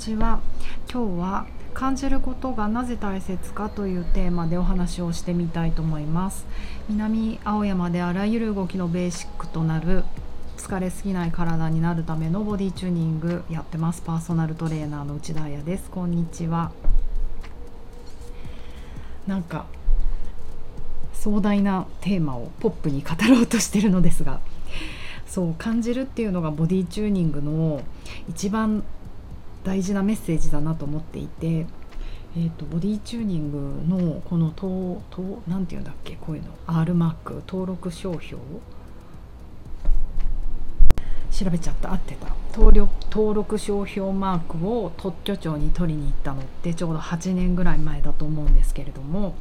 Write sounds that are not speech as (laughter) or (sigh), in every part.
ちは。今日は感じることがなぜ大切かというテーマでお話をしてみたいと思います。南青山であらゆる動きのベーシックとなる疲れすぎない体になるためのボディチューニングやってます。パーソナルトレーナーの内田彩です。こんにちは。なんか壮大なテーマをポップに語ろうとしてるのですがそう感じるっていうのがボディチューニングの一番大事なメッセージだなと思っていて、えーと、ボディチューニングのこのととなんていうんだっけこういうの R マーク登録商標調べちゃった合ってた。登録登録商標マークを特許庁に取りに行ったのってちょうど8年ぐらい前だと思うんですけれども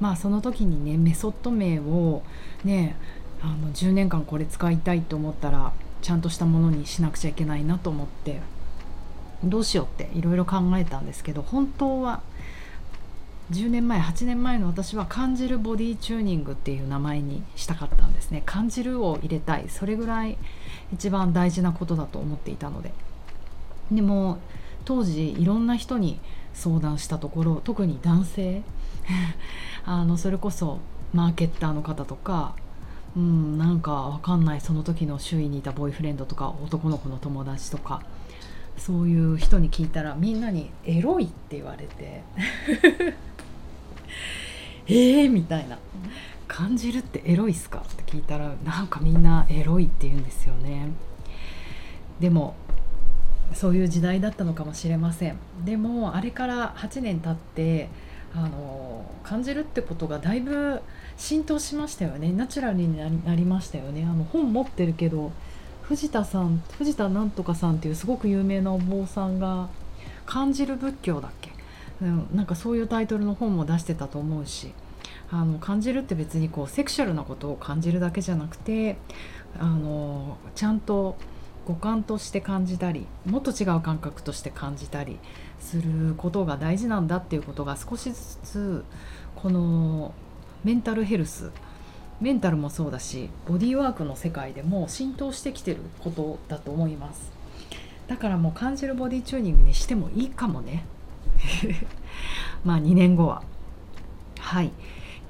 まあその時にねメソッド名をねあの10年間これ使いたいと思ったらちゃんとしたものにしなくちゃいけないなと思ってどうしようっていろいろ考えたんですけど本当は10年前8年前の私は感じるボディチューニングっていう名前にしたかったんですね。感じるを入れたい。それぐらい一番大事なことだと思っていたので。でも当時いろんな人に相談したところ特に男性 (laughs) あのそれこそマーケッターの方とかうんなんかわかんないその時の周囲にいたボーイフレンドとか男の子の友達とかそういう人に聞いたらみんなに「エロい」って言われて (laughs) えーみたいな「感じるってエロいっすか?」って聞いたらなんかみんなエロいって言うんですよね。でもそういう時代だったのかもしれません。でもあれから8年経ってあの感じるってことがだいぶ浸透しましたよね。ナチュラルになりましたよね。あの本持ってるけど藤田さん藤田なんとかさんっていうすごく有名なお坊さんが「感じる仏教」だっけ、うん、なんかそういうタイトルの本も出してたと思うしあの感じるって別にこうセクシャルなことを感じるだけじゃなくてあのちゃんと五感として感じたりもっと違う感覚として感じたりすることが大事なんだっていうことが少しずつこのメンタルヘルスメンタルもそうだしボディーワークの世界でも浸透してきてることだと思います。だからもう感じるボディチューニングにしてもいいかもね。(laughs) まあ2年後は。はい。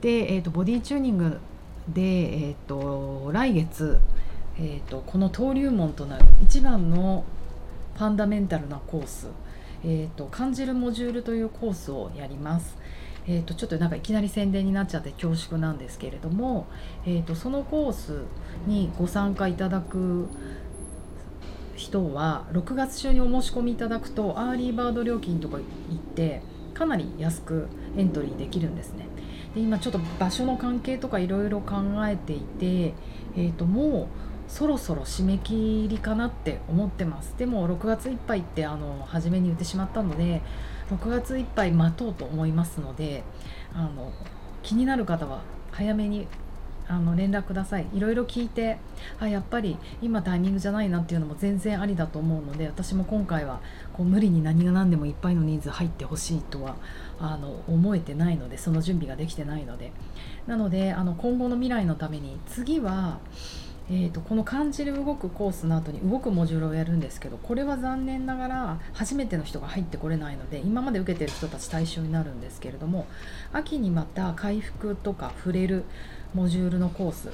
で、えーと、ボディチューニングで、えーと、来月、えーと、この登竜門となる一番のファンダメンタルなコース、えー、と感じるモジュールというコースをやります。えーと、ちょっとなんかいきなり宣伝になっちゃって恐縮なんですけれども、えーと、そのコースにご参加いただく人は6月中にお申し込みいただくと early bird 料金とか言ってかなり安くエントリーできるんですね。で今ちょっと場所の関係とかいろいろ考えていて、えーともうそろそろ締め切りかなって思ってます。でも6月いっぱいってあの初めに言ってしまったので6月いっぱい待とうと思いますのであの気になる方は早めにあの連絡ください。いろいろ聞いてあやっぱり今タイミングじゃないなっていうのも全然ありだと思うので私も今回はこう無理に何が何でもいっぱいの人数入ってほしいとはあの思えてないのでその準備ができてないので。なのであの今後の未来のために次はえーと、この感じる動くコースの後に動くモジュールをやるんですけどこれは残念ながら初めての人が入ってこれないので今まで受けてる人たち対象になるんですけれども秋にまた回復とか触れるモジュールのコース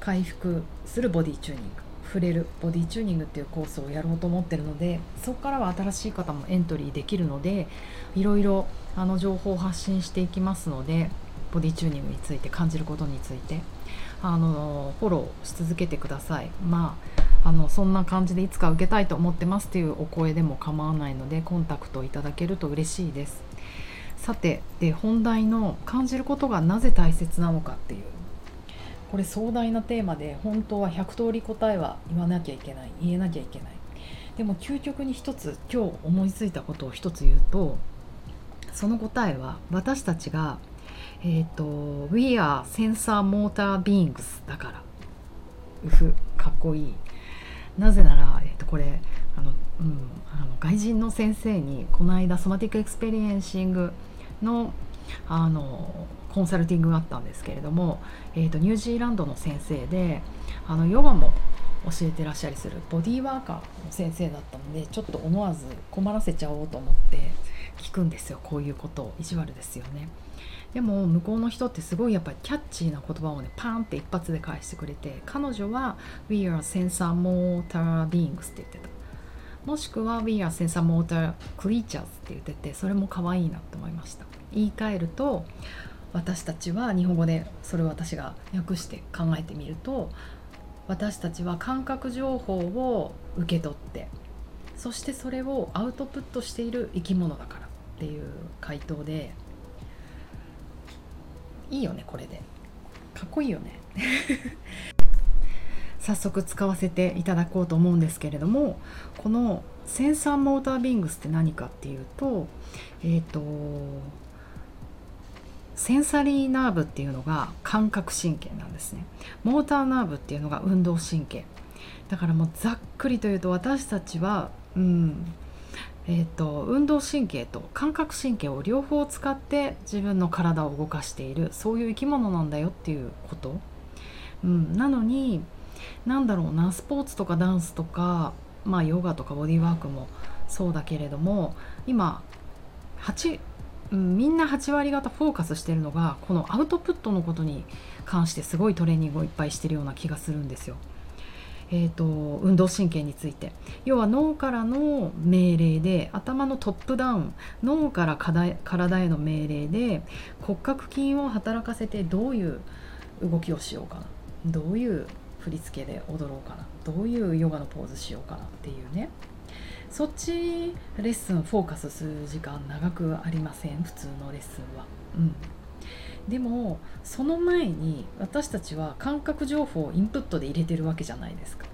回復するボディチューニング触れるボディチューニングっていうコースをやろうと思ってるのでそこからは新しい方もエントリーできるのでいろいろあの情報を発信していきますのでボディチューニングについて感じることについて。あのフォローし続けてください。まああのそんな感じでいつか受けたいと思ってますっていうお声でも構わないのでコンタクトいただけると嬉しいです。さてで本題の感じることがなぜ大切なのかっていう。これ壮大なテーマで本当は100通り答えは言わなきゃいけない。言えなきゃいけない。でも究極に一つ今日思いついたことを一つ言うとその答えは私たちがえっ、ー、と「We are sensory motor beings」だから。うふかっこいい。なぜなら、えー、とこれあの、うん、あの外人の先生にこの間ソマティックエクスペリエンシングのあのコンサルティングがあったんですけれども、えーと、ニュージーランドの先生であのヨガも教えてらっしゃりするボディーワーカーの先生だったのでちょっと思わず困らせちゃおうと思って聞くんですよ。こういうことを意地悪ですよね。でも向こうの人ってすごいやっぱりキャッチーな言葉をねパーンって一発で返してくれて彼女は「We are sensor motor beings」って言ってた。もしくは「We are sensor motor creatures」って言っててそれも可愛いなと思いました。言い換えると私たちは日本語でそれを私が訳して考えてみると私たちは感覚情報を受け取ってそしてそれをアウトプットしている生き物だからっていう回答でいいよねこれで。かっこいいよね。(laughs) 早速使わせていただこうと思うんですけれどもこのセンサーモータービングスって何かっていうとえっ、ー、とセンサリーナーブっていうのが感覚神経なんですね。モーターナーブっていうのが運動神経。だからもうざっくりというと私たちはうんえーと、運動神経と感覚神経を両方使って自分の体を動かしているそういう生き物なんだよっていうこと、うん、なのになんだろうなスポーツとかダンスとか、まあ、ヨガとかボディーワークもそうだけれども今8、うん、みんな8割方フォーカスしてるのがこのアウトプットのことに関してすごいトレーニングをいっぱいしてるような気がするんですよ。えーと、運動神経について。要は脳からの命令で頭のトップダウン脳から体への命令で骨格筋を働かせてどういう動きをしようかな。どういう振り付けで踊ろうかな。どういうヨガのポーズしようかなっていうね。そっちレッスンフォーカスする時間長くありません？普通のレッスンは。うん。でもその前に私たちは感覚情報をインプットで入れてるわけじゃないですか。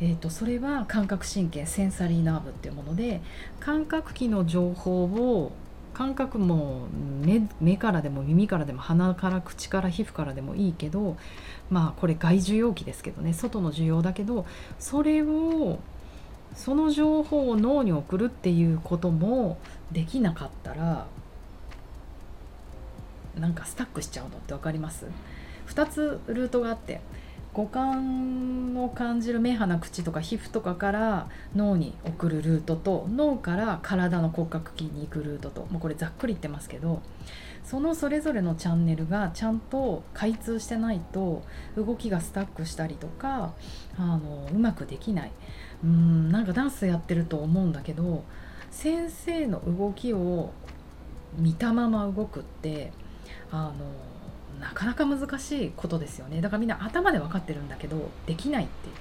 えーと、それは感覚神経センサリーナーブっていうもので感覚器の情報を感覚も目目からでも耳からでも鼻から口から皮膚からでもいいけどまあこれ外受容器ですけどね外の受容だけどそれをその情報を脳に送るっていうこともできなかったらなんかスタックしちゃうのって分かります？2つルートがあって五感を感じる目鼻口とか皮膚とかから脳に送るルートと脳から体の骨格筋に行くルートともうこれざっくり言ってますけどそのそれぞれのチャンネルがちゃんと開通してないと動きがスタックしたりとかあのうまくできない。うんなんかダンスやってると思うんだけど先生の動きを見たまま動くってあのなかなか難しいことですよね。だからみんな頭で分かってるんだけどできないっていう。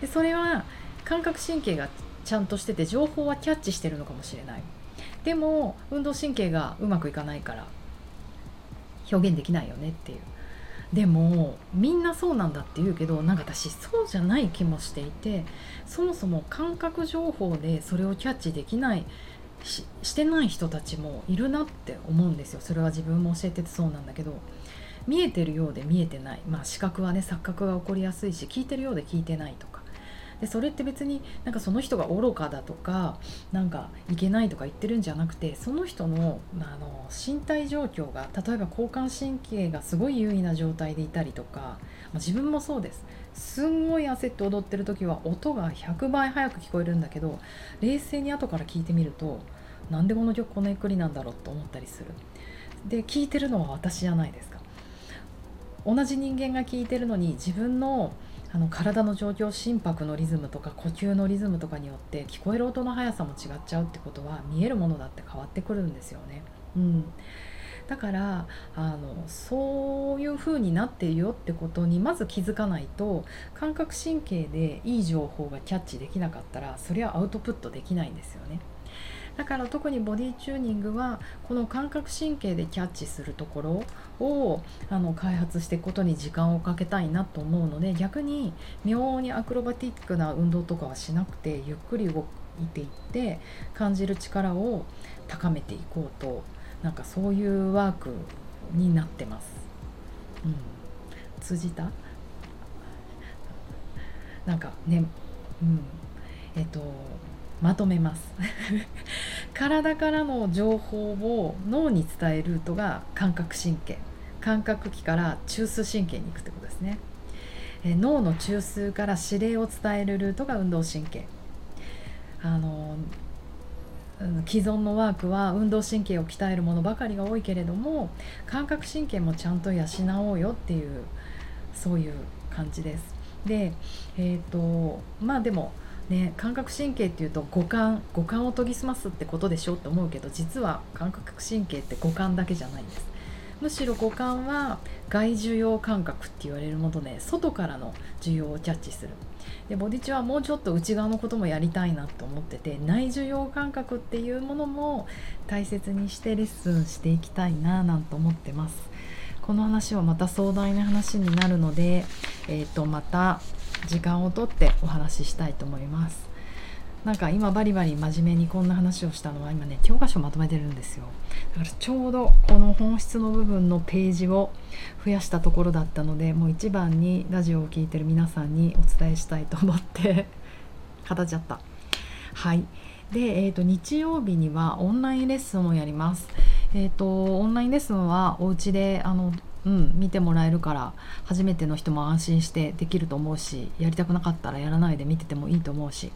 でそれは感覚神経がちゃんとしてて情報はキャッチしてるのかもしれない。でも運動神経がうまくいかないから表現できないよねっていう。でもみんなそうなんだって言うけどなんか私そうじゃない気もしていてそもそも感覚情報でそれをキャッチできないししてない人たちもいるなって思うんですよ。それは自分も教えててそうなんだけど。見えてるようで見えてない。まあ視覚はね錯覚が起こりやすいし聞いてるようで聞いてないとか。でそれって別になんかその人が愚かだとかなんかいけないとか言ってるんじゃなくてその人のあの身体状況が例えば交感神経がすごい優位な状態でいたりとか、まあ、自分もそうです。すんごい焦って踊ってる時は音が100倍早く聞こえるんだけど冷静に後から聞いてみるとなんでこの曲こんなゆっくりなんだろうと思ったりする。で聞いてるのは私じゃないですか。同じ人間が聞いてるのに自分のあの体の状況心拍のリズムとか呼吸のリズムとかによって聞こえる音の速さも違っちゃうってことは見えるものだって変わってくるんですよね。うん、だからあのそういう風になっているよってことにまず気づかないと感覚神経でいい情報がキャッチできなかったらそれはアウトプットできないんですよね。だから特にボディチューニングはこの感覚神経でキャッチするところをあの開発していくことに時間をかけたいなと思うので逆に妙にアクロバティックな運動とかはしなくてゆっくり動いていって感じる力を高めていこうとなんかそういうワークになってます。うん、通じた？(laughs) なんかね、うん、えっとまとめます。(laughs) 体からの情報を脳に伝えるルートが感覚神経。感覚器から中枢神経に行くってことですね。え脳の中枢から指令を伝えるルートが運動神経。あの既存のワークは運動神経を鍛えるものばかりが多いけれども感覚神経もちゃんと養おうよっていうそういう感じです。でえっ、ー、とまあでもね感覚神経っていうと五感五感を研ぎ澄ますってことでしょって思うけど実は感覚神経って五感だけじゃないんです。むしろ五感は外受容感覚って言われるもので外からの需要をキャッチするでボディチュはもうちょっと内側のこともやりたいなと思ってて内受容感覚っていうものも大切にしてレッスンしていきたいななんて思ってますこの話はまた壮大な話になるので、えー、とまた時間をとってお話ししたいと思います。なんか今バリバリ真面目にこんな話をしたのは今ね教科書まとめてるんですよ。だからちょうどこの本質の部分のページを増やしたところだったのでもう一番にラジオを聴いてる皆さんにお伝えしたいと思って語っちゃった。はい。で、えーと、日曜日にはオンラインレッスンをやります。えーと、オンラインレッスンはお家であのうん、見てもらえるから初めての人も安心してできると思うしやりたくなかったらやらないで見ててもいいと思うし。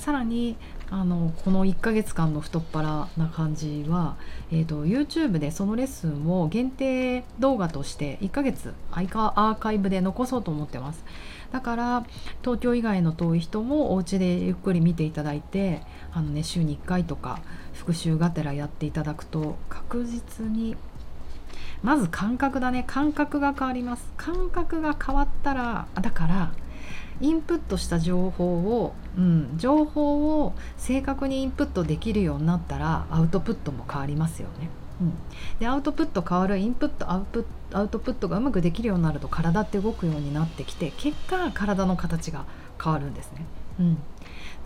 さらにあのこの1ヶ月間の太っ腹な感じは、えーと、YouTube でそのレッスンを限定動画として1ヶ月アーカイブで残そうと思ってます。だから東京以外の遠い人もお家でゆっくり見ていただいてあの、ね、週に1回とか復習がてらやっていただくと確実にまず感覚だね感覚が変わります感覚が変わったらだからインプットした情報を、うん、情報を正確にインプットできるようになったらアウトプットも変わりますよね。うん、でアウトプット変わるインプットアウプアウトプットがうまくできるようになると体って動くようになってきて結果体の形が変わるんですね。うん、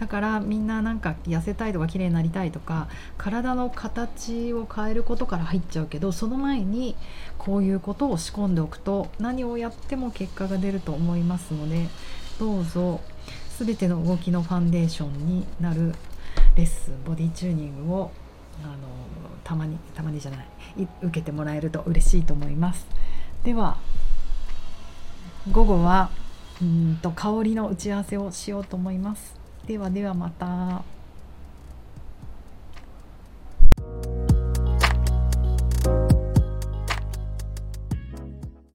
だからみんななんか痩せたいとか綺麗になりたいとか体の形を変えることから入っちゃうけどその前にこういうことを仕込んでおくと何をやっても結果が出ると思いますのでどうぞ全ての動きのファンデーションになるレッスンボディチューニングをあのたまにたまにじゃない受けてもらえると嬉しいと思います。では午後はうんと香りの打ち合わせをしようと思いますではではまた。